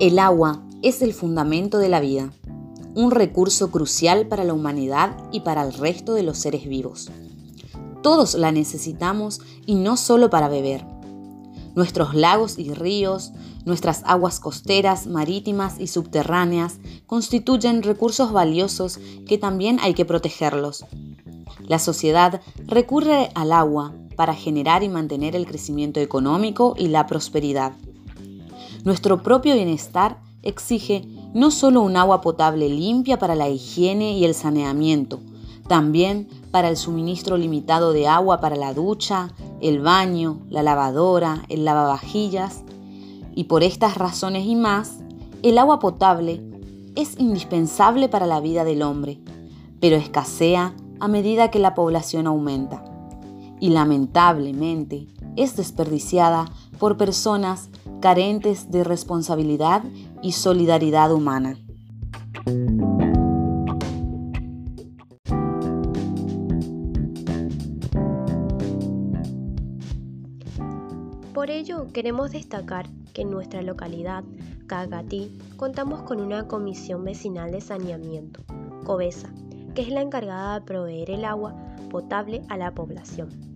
El agua es el fundamento de la vida, un recurso crucial para la humanidad y para el resto de los seres vivos. Todos la necesitamos y no solo para beber. Nuestros lagos y ríos, nuestras aguas costeras, marítimas y subterráneas constituyen recursos valiosos que también hay que protegerlos. La sociedad recurre al agua para generar y mantener el crecimiento económico y la prosperidad. Nuestro propio bienestar exige no solo un agua potable limpia para la higiene y el saneamiento, también para el suministro limitado de agua para la ducha, el baño, la lavadora, el lavavajillas. Y por estas razones y más, el agua potable es indispensable para la vida del hombre, pero escasea a medida que la población aumenta. Y lamentablemente es desperdiciada por personas carentes de responsabilidad y solidaridad humana. Por ello, queremos destacar que en nuestra localidad, Cagatí, contamos con una comisión vecinal de saneamiento, COBESA, que es la encargada de proveer el agua potable a la población.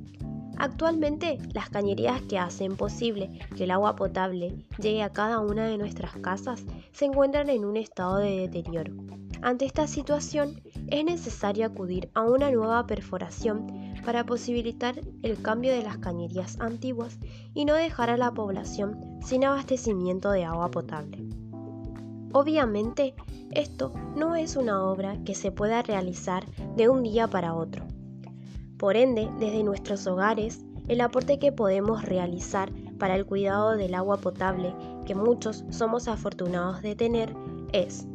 Actualmente, las cañerías que hacen posible que el agua potable llegue a cada una de nuestras casas se encuentran en un estado de deterioro. Ante esta situación, es necesario acudir a una nueva perforación para posibilitar el cambio de las cañerías antiguas y no dejar a la población sin abastecimiento de agua potable. Obviamente, esto no es una obra que se pueda realizar de un día para otro. Por ende, desde nuestros hogares, el aporte que podemos realizar para el cuidado del agua potable que muchos somos afortunados de tener es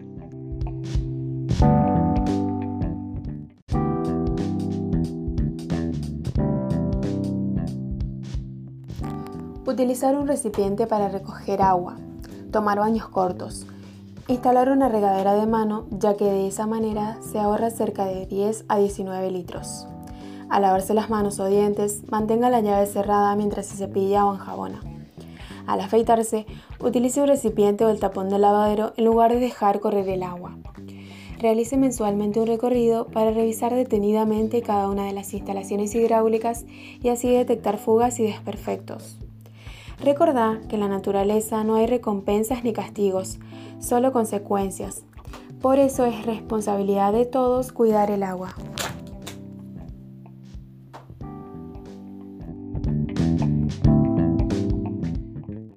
Utilizar un recipiente para recoger agua. Tomar baños cortos. Instalar una regadera de mano, ya que de esa manera se ahorra cerca de 10 a 19 litros. Al lavarse las manos o dientes, mantenga la llave cerrada mientras se cepilla o enjabona. Al afeitarse, utilice un recipiente o el tapón del lavadero en lugar de dejar correr el agua. Realice mensualmente un recorrido para revisar detenidamente cada una de las instalaciones hidráulicas y así detectar fugas y desperfectos. Recordá que en la naturaleza no hay recompensas ni castigos, solo consecuencias. Por eso es responsabilidad de todos cuidar el agua.